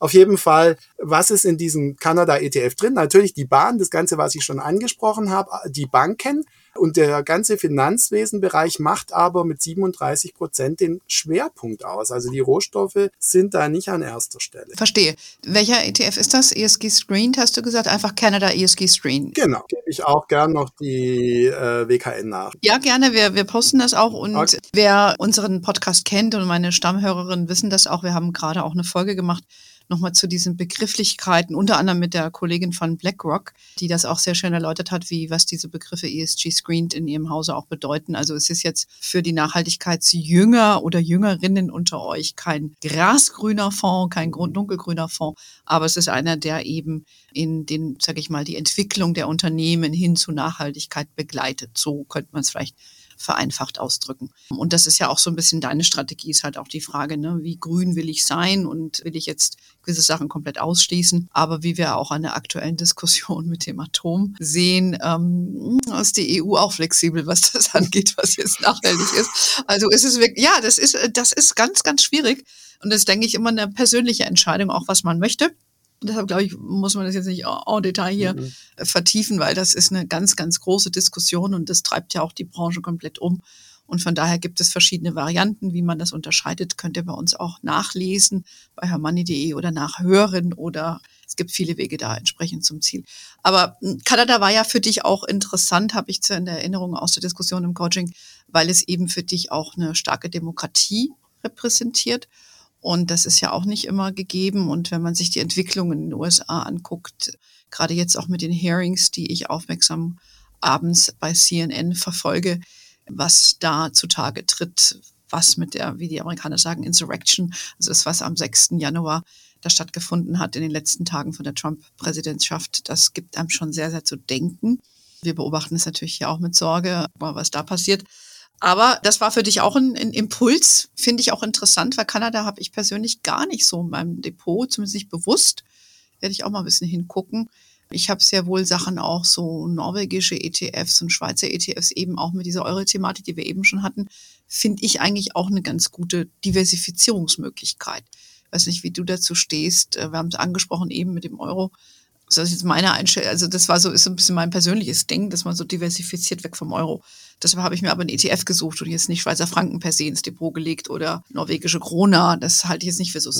Auf jeden Fall, was ist in diesem Kanada ETF drin? Natürlich die Bahn, das Ganze, was ich schon angesprochen habe, die Banken und der ganze Finanzwesenbereich macht aber mit 37 Prozent den Schwerpunkt aus. Also die Rohstoffe sind da nicht an erster Stelle. Verstehe. Welcher ETF ist das? ESG Screened, hast du gesagt? Einfach Canada ESG Screened. Genau. Gebe ich auch gern noch die äh, WKN nach. Ja, gerne. Wir, wir posten das auch. Und okay. wer unseren Podcast kennt und meine Stammhörerinnen wissen das auch, wir haben gerade auch eine Folge gemacht nochmal zu diesen Begrifflichkeiten, unter anderem mit der Kollegin von BlackRock, die das auch sehr schön erläutert hat, wie was diese Begriffe ESG Screened in ihrem Hause auch bedeuten. Also es ist jetzt für die Nachhaltigkeitsjünger oder Jüngerinnen unter euch kein grasgrüner Fonds, kein dunkelgrüner Fonds, aber es ist einer, der eben in den, sage ich mal, die Entwicklung der Unternehmen hin zu Nachhaltigkeit begleitet. So könnte man es vielleicht vereinfacht ausdrücken. Und das ist ja auch so ein bisschen deine Strategie, ist halt auch die Frage, ne, wie grün will ich sein und will ich jetzt gewisse Sachen komplett ausschließen. Aber wie wir auch an der aktuellen Diskussion mit dem Atom sehen, ähm, ist die EU auch flexibel, was das angeht, was jetzt nachhaltig ist. Also ist es wirklich, ja, das ist, das ist ganz, ganz schwierig. Und das denke ich immer eine persönliche Entscheidung, auch was man möchte. Und deshalb glaube ich, muss man das jetzt nicht en Detail hier mhm. vertiefen, weil das ist eine ganz, ganz große Diskussion und das treibt ja auch die Branche komplett um. Und von daher gibt es verschiedene Varianten, wie man das unterscheidet. Könnt ihr bei uns auch nachlesen bei hermanni.de oder nachhören oder es gibt viele Wege da entsprechend zum Ziel. Aber hm, Kanada war ja für dich auch interessant, habe ich in der Erinnerung aus der Diskussion im Coaching, weil es eben für dich auch eine starke Demokratie repräsentiert und das ist ja auch nicht immer gegeben. Und wenn man sich die Entwicklung in den USA anguckt, gerade jetzt auch mit den Hearings, die ich aufmerksam abends bei CNN verfolge, was da zutage tritt, was mit der, wie die Amerikaner sagen, Insurrection, also das, was am 6. Januar da stattgefunden hat in den letzten Tagen von der Trump-Präsidentschaft, das gibt einem schon sehr, sehr zu denken. Wir beobachten es natürlich hier auch mit Sorge, was da passiert. Aber das war für dich auch ein, ein Impuls, finde ich auch interessant, weil Kanada habe ich persönlich gar nicht so in meinem Depot, zumindest nicht bewusst. Werde ich auch mal ein bisschen hingucken. Ich habe sehr wohl Sachen auch so norwegische ETFs und Schweizer ETFs eben auch mit dieser Euro-Thematik, die wir eben schon hatten, finde ich eigentlich auch eine ganz gute Diversifizierungsmöglichkeit. Ich weiß nicht, wie du dazu stehst. Wir haben es angesprochen eben mit dem Euro. Das ist jetzt meine Einstellung. Also das war so, ist so ein bisschen mein persönliches Ding, dass man so diversifiziert weg vom Euro. Deshalb habe ich mir aber einen ETF gesucht und jetzt nicht Schweizer Franken per se ins Depot gelegt oder norwegische Krona. Das halte ich jetzt nicht für so mhm.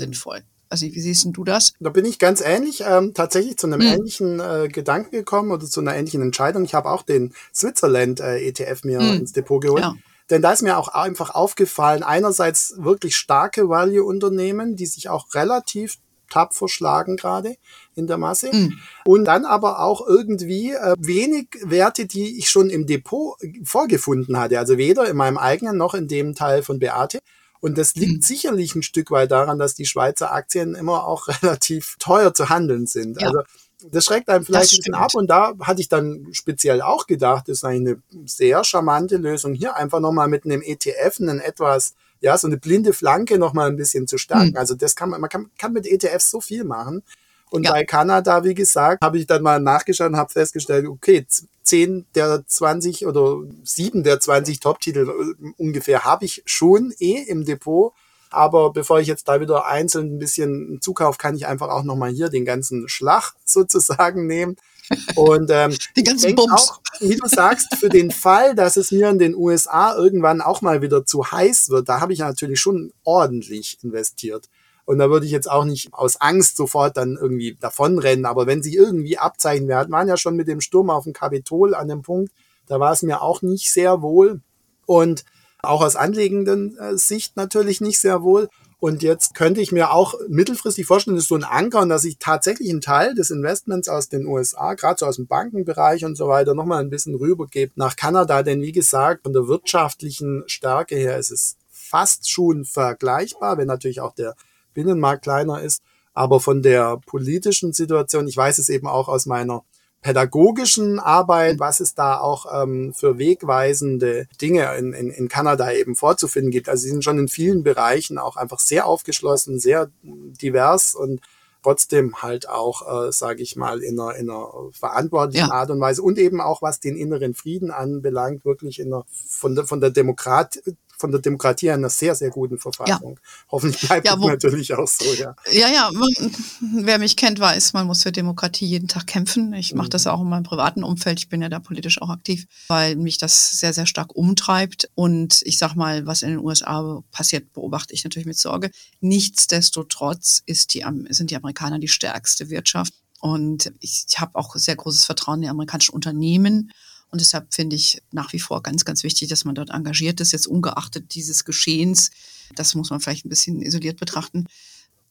Sinnvoll. Also wie siehst du das? Da bin ich ganz ähnlich, ähm, tatsächlich zu einem mhm. ähnlichen äh, Gedanken gekommen oder zu einer ähnlichen Entscheidung. Ich habe auch den Switzerland äh, ETF mir mhm. ins Depot geholt. Ja. Denn da ist mir auch einfach aufgefallen, einerseits wirklich starke Value-Unternehmen, die sich auch relativ tapfer schlagen gerade in der Masse. Mhm. Und dann aber auch irgendwie äh, wenig Werte, die ich schon im Depot vorgefunden hatte. Also weder in meinem eigenen noch in dem Teil von Beate. Und das liegt mhm. sicherlich ein Stück weit daran, dass die Schweizer Aktien immer auch <laughs> relativ teuer zu handeln sind. Ja. Also das schreckt einem vielleicht ein bisschen ab. Und da hatte ich dann speziell auch gedacht, das ist eigentlich eine sehr charmante Lösung, hier einfach nochmal mit einem ETF einen etwas ja, so eine blinde Flanke noch mal ein bisschen zu stärken. Mhm. Also das kann man, man kann, kann mit ETFs so viel machen. Und ja. bei Kanada, wie gesagt, habe ich dann mal nachgeschaut und habe festgestellt, okay, 10 der 20 oder 7 der 20 Top-Titel äh, ungefähr habe ich schon eh im Depot. Aber bevor ich jetzt da wieder einzeln ein bisschen zukaufe, kann ich einfach auch nochmal hier den ganzen Schlag <laughs> sozusagen nehmen. Und ähm, <laughs> die ganzen Bums. auch, wie du sagst, für den Fall, dass es mir in den USA irgendwann auch mal wieder zu heiß wird, da habe ich natürlich schon ordentlich investiert. Und da würde ich jetzt auch nicht aus Angst sofort dann irgendwie davonrennen. Aber wenn sich irgendwie abzeichnen, wir waren ja schon mit dem Sturm auf dem Kapitol an dem Punkt, da war es mir auch nicht sehr wohl. Und auch aus anlegenden äh, Sicht natürlich nicht sehr wohl. Und jetzt könnte ich mir auch mittelfristig vorstellen, das ist so ein Anker, und dass ich tatsächlich einen Teil des Investments aus den USA, gerade so aus dem Bankenbereich und so weiter, nochmal ein bisschen rübergebe nach Kanada. Denn wie gesagt, von der wirtschaftlichen Stärke her ist es fast schon vergleichbar, wenn natürlich auch der Binnenmarkt kleiner ist. Aber von der politischen Situation, ich weiß es eben auch aus meiner pädagogischen Arbeit, was es da auch ähm, für wegweisende Dinge in, in, in Kanada eben vorzufinden gibt. Also sie sind schon in vielen Bereichen auch einfach sehr aufgeschlossen, sehr divers und trotzdem halt auch, äh, sage ich mal, in einer, in einer verantwortlichen ja. Art und Weise und eben auch was den inneren Frieden anbelangt, wirklich in einer, von der, von der Demokrat, von der Demokratie einer sehr, sehr guten Verfassung. Ja. Hoffentlich bleibt ja, wo, natürlich auch so, ja. Ja, ja, wer mich kennt, weiß, man muss für Demokratie jeden Tag kämpfen. Ich mache das mhm. auch in meinem privaten Umfeld. Ich bin ja da politisch auch aktiv, weil mich das sehr, sehr stark umtreibt. Und ich sag mal, was in den USA passiert, beobachte ich natürlich mit Sorge. Nichtsdestotrotz ist die, sind die Amerikaner die stärkste Wirtschaft. Und ich habe auch sehr großes Vertrauen in die amerikanischen Unternehmen. Und deshalb finde ich nach wie vor ganz, ganz wichtig, dass man dort engagiert ist, jetzt ungeachtet dieses Geschehens. Das muss man vielleicht ein bisschen isoliert betrachten.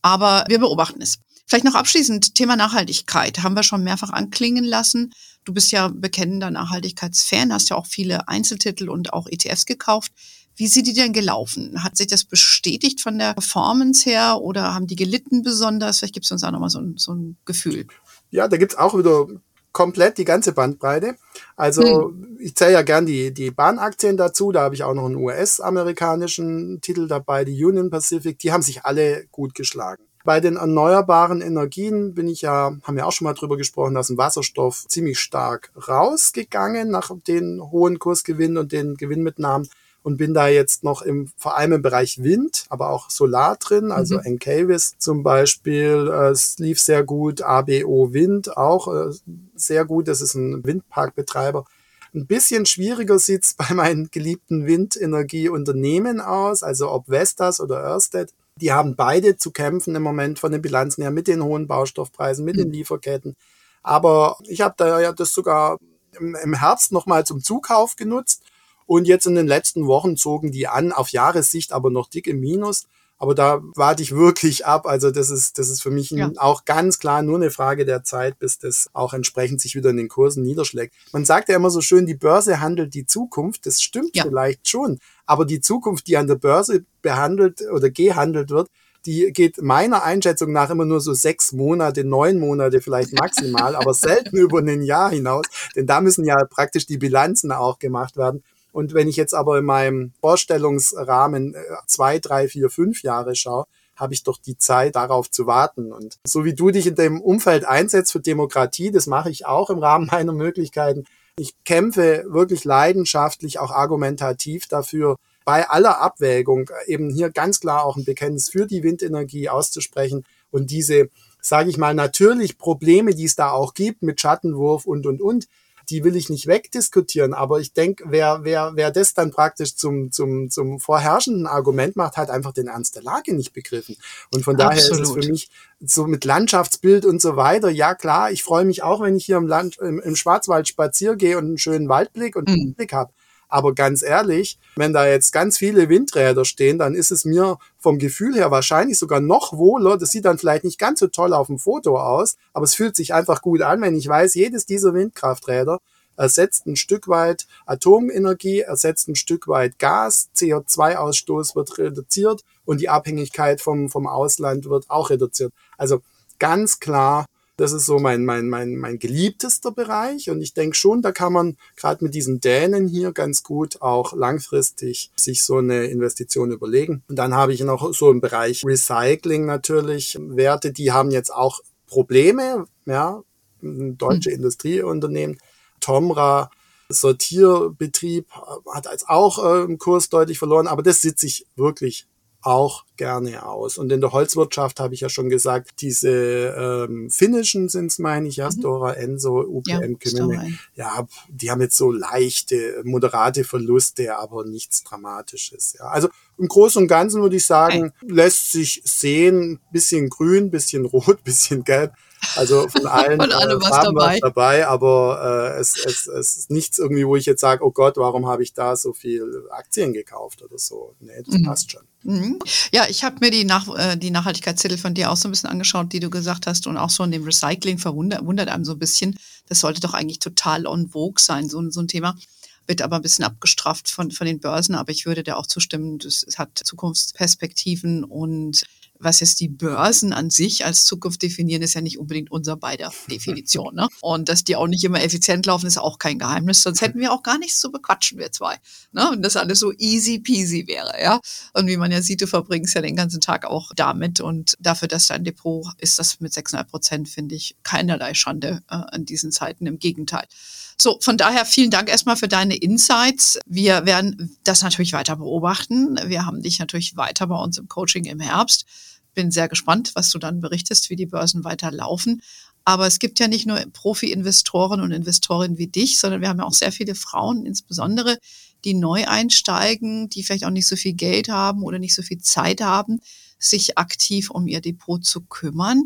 Aber wir beobachten es. Vielleicht noch abschließend, Thema Nachhaltigkeit haben wir schon mehrfach anklingen lassen. Du bist ja bekennender Nachhaltigkeitsfan, hast ja auch viele Einzeltitel und auch ETFs gekauft. Wie sind die denn gelaufen? Hat sich das bestätigt von der Performance her oder haben die gelitten besonders? Vielleicht gibt es uns auch nochmal so so ein Gefühl. Ja, da gibt es auch wieder komplett die ganze Bandbreite. Also hm. ich zähle ja gern die, die Bahnaktien dazu. Da habe ich auch noch einen US-amerikanischen Titel dabei, die Union Pacific. Die haben sich alle gut geschlagen. Bei den erneuerbaren Energien bin ich ja, haben wir auch schon mal drüber gesprochen, dass ein Wasserstoff ziemlich stark rausgegangen nach den hohen Kursgewinnen und den Gewinnmitnahmen und bin da jetzt noch im, vor allem im Bereich Wind, aber auch Solar drin, also mhm. Encavis zum Beispiel, äh, es lief sehr gut, ABO Wind auch äh, sehr gut, das ist ein Windparkbetreiber. Ein bisschen schwieriger sieht's <laughs> bei meinen geliebten Windenergieunternehmen aus, also ob Vestas oder Ørsted. Die haben beide zu kämpfen im Moment von den Bilanzen her mit den hohen Baustoffpreisen, mit mhm. den Lieferketten. Aber ich habe da ja das sogar im, im Herbst nochmal zum Zukauf genutzt und jetzt in den letzten Wochen zogen die an, auf Jahressicht aber noch dick im Minus. Aber da warte ich wirklich ab. Also das ist, das ist für mich ja. auch ganz klar nur eine Frage der Zeit, bis das auch entsprechend sich wieder in den Kursen niederschlägt. Man sagt ja immer so schön, die Börse handelt die Zukunft. Das stimmt ja. vielleicht schon. Aber die Zukunft, die an der Börse behandelt oder gehandelt wird, die geht meiner Einschätzung nach immer nur so sechs Monate, neun Monate vielleicht maximal, aber <laughs> selten über ein Jahr hinaus. Denn da müssen ja praktisch die Bilanzen auch gemacht werden. Und wenn ich jetzt aber in meinem Vorstellungsrahmen äh, zwei, drei, vier, fünf Jahre schaue, habe ich doch die Zeit, darauf zu warten. Und so wie du dich in dem Umfeld einsetzt für Demokratie, das mache ich auch im Rahmen <laughs> meiner Möglichkeiten. Ich kämpfe wirklich leidenschaftlich, auch argumentativ dafür, bei aller Abwägung eben hier ganz klar auch ein Bekenntnis für die Windenergie auszusprechen und diese, sage ich mal, natürlich Probleme, die es da auch gibt mit Schattenwurf und, und, und, die will ich nicht wegdiskutieren, aber ich denke, wer, wer, wer das dann praktisch zum, zum, zum vorherrschenden Argument macht, hat einfach den Ernst der Lage nicht begriffen. Und von daher Absolut. ist es für mich so mit Landschaftsbild und so weiter, ja klar, ich freue mich auch, wenn ich hier im Land, im, im Schwarzwald spazier gehe und einen schönen Waldblick und einen mhm. Blick habe. Aber ganz ehrlich, wenn da jetzt ganz viele Windräder stehen, dann ist es mir vom Gefühl her wahrscheinlich sogar noch wohler. Das sieht dann vielleicht nicht ganz so toll auf dem Foto aus, aber es fühlt sich einfach gut an, wenn ich weiß, jedes dieser Windkrafträder ersetzt ein Stück weit Atomenergie, ersetzt ein Stück weit Gas, CO2-Ausstoß wird reduziert und die Abhängigkeit vom, vom Ausland wird auch reduziert. Also ganz klar das ist so mein, mein, mein, mein geliebtester Bereich. Und ich denke schon, da kann man gerade mit diesen Dänen hier ganz gut auch langfristig sich so eine Investition überlegen. Und dann habe ich noch so im Bereich Recycling natürlich Werte, die haben jetzt auch Probleme, ja, deutsche mhm. Industrieunternehmen. Tomra, Sortierbetrieb hat als auch äh, im Kurs deutlich verloren, aber das sitze ich wirklich auch gerne aus. Und in der Holzwirtschaft habe ich ja schon gesagt, diese ähm, finnischen sind es, meine ich, ja, mhm. Stora Enso, UPM ja, ja, die haben jetzt so leichte, moderate Verluste, aber nichts Dramatisches. Ja. Also im Großen und Ganzen würde ich sagen, lässt sich sehen, bisschen grün, bisschen rot, <laughs> bisschen gelb. Also von allen von allem äh, was dabei. Dabei, aber äh, es, es, es ist nichts irgendwie, wo ich jetzt sage, oh Gott, warum habe ich da so viel Aktien gekauft oder so. Nee, das mhm. passt schon. Mhm. Ja, ich habe mir die, Nach äh, die Nachhaltigkeitszettel von dir auch so ein bisschen angeschaut, die du gesagt hast und auch so in dem Recycling verwundert wundert einem so ein bisschen. Das sollte doch eigentlich total on vogue sein, so, so ein Thema wird aber ein bisschen abgestraft von, von den Börsen. Aber ich würde da auch zustimmen, das hat Zukunftsperspektiven und was jetzt die Börsen an sich als Zukunft definieren, ist ja nicht unbedingt unser beider <laughs> Definition. Ne? Und dass die auch nicht immer effizient laufen, ist auch kein Geheimnis. Sonst hätten wir auch gar nichts zu bequatschen, wir zwei. Ne? Und das alles so easy peasy wäre, ja. Und wie man ja sieht, du verbringst ja den ganzen Tag auch damit. Und dafür, dass dein Depot ist, das mit 6,5 Prozent, finde ich, keinerlei Schande äh, in diesen Zeiten. Im Gegenteil. So, von daher vielen Dank erstmal für deine Insights. Wir werden das natürlich weiter beobachten. Wir haben dich natürlich weiter bei uns im Coaching im Herbst bin sehr gespannt, was du dann berichtest, wie die Börsen weiter laufen. Aber es gibt ja nicht nur Profi-Investoren und Investorinnen wie dich, sondern wir haben ja auch sehr viele Frauen, insbesondere, die neu einsteigen, die vielleicht auch nicht so viel Geld haben oder nicht so viel Zeit haben, sich aktiv um ihr Depot zu kümmern.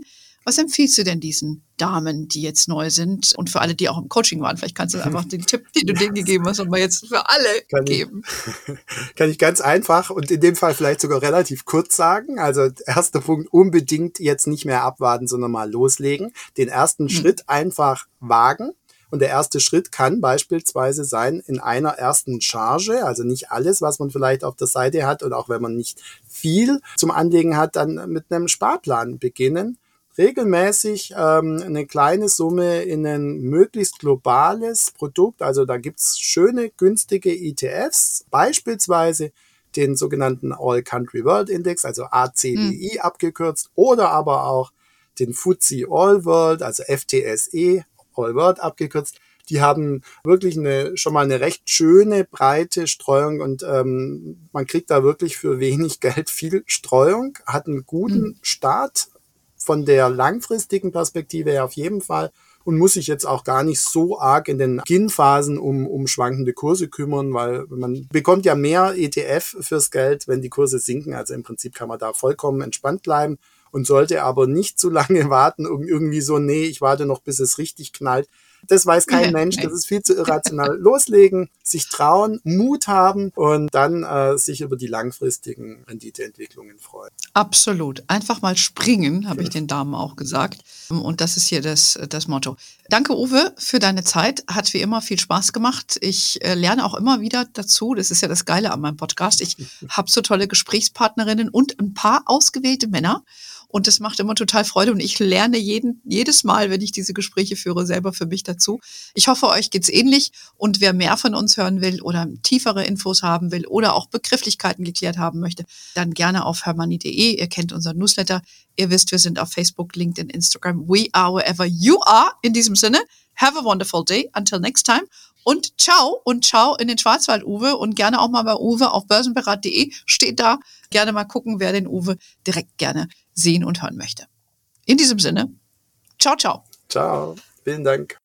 Was empfiehlst du denn diesen Damen, die jetzt neu sind und für alle, die auch im Coaching waren? Vielleicht kannst du einfach den Tipp, den du denen gegeben hast, nochmal jetzt für alle <laughs> kann geben. Ich, <laughs> kann ich ganz einfach und in dem Fall vielleicht sogar relativ kurz sagen. Also erster Punkt, unbedingt jetzt nicht mehr abwarten, sondern mal loslegen. Den ersten hm. Schritt einfach wagen. Und der erste Schritt kann beispielsweise sein, in einer ersten Charge, also nicht alles, was man vielleicht auf der Seite hat und auch wenn man nicht viel zum Anlegen hat, dann mit einem Sparplan beginnen regelmäßig ähm, eine kleine Summe in ein möglichst globales Produkt. Also da gibt's schöne, günstige ETFs, beispielsweise den sogenannten All Country World Index, also ACWI mhm. abgekürzt, oder aber auch den FTSE All World, also FTSE All World abgekürzt. Die haben wirklich eine, schon mal eine recht schöne breite Streuung und ähm, man kriegt da wirklich für wenig <laughs> Geld viel Streuung, hat einen guten mhm. Start von der langfristigen Perspektive her auf jeden Fall und muss sich jetzt auch gar nicht so arg in den Beginnphasen um, um schwankende Kurse kümmern, weil man bekommt ja mehr ETF fürs Geld, wenn die Kurse sinken. Also im Prinzip kann man da vollkommen entspannt bleiben und sollte aber nicht zu <laughs> lange warten, irgendwie so, nee, ich warte noch, bis es richtig knallt. Das weiß kein Mensch, das ist viel zu irrational. <laughs> Loslegen, sich trauen, Mut haben und dann äh, sich über die langfristigen Renditeentwicklungen freuen. Absolut. Einfach mal springen, habe ich den Damen auch gesagt. Und das ist hier das, das Motto. Danke, Uwe, für deine Zeit. Hat wie immer viel Spaß gemacht. Ich äh, lerne auch immer wieder dazu. Das ist ja das Geile an meinem Podcast. Ich <laughs> habe so tolle Gesprächspartnerinnen und ein paar ausgewählte Männer. Und das macht immer total Freude und ich lerne jeden, jedes Mal, wenn ich diese Gespräche führe, selber für mich dazu. Ich hoffe, euch geht's ähnlich und wer mehr von uns hören will oder tiefere Infos haben will oder auch Begrifflichkeiten geklärt haben möchte, dann gerne auf hermanni.de. Ihr kennt unseren Newsletter. Ihr wisst, wir sind auf Facebook, LinkedIn, Instagram. We are wherever you are. In diesem Sinne, have a wonderful day. Until next time. Und ciao und ciao in den Schwarzwald, Uwe. Und gerne auch mal bei Uwe auf börsenberat.de steht da. Gerne mal gucken, wer den Uwe direkt gerne sehen und hören möchte. In diesem Sinne, ciao, ciao. Ciao, vielen Dank.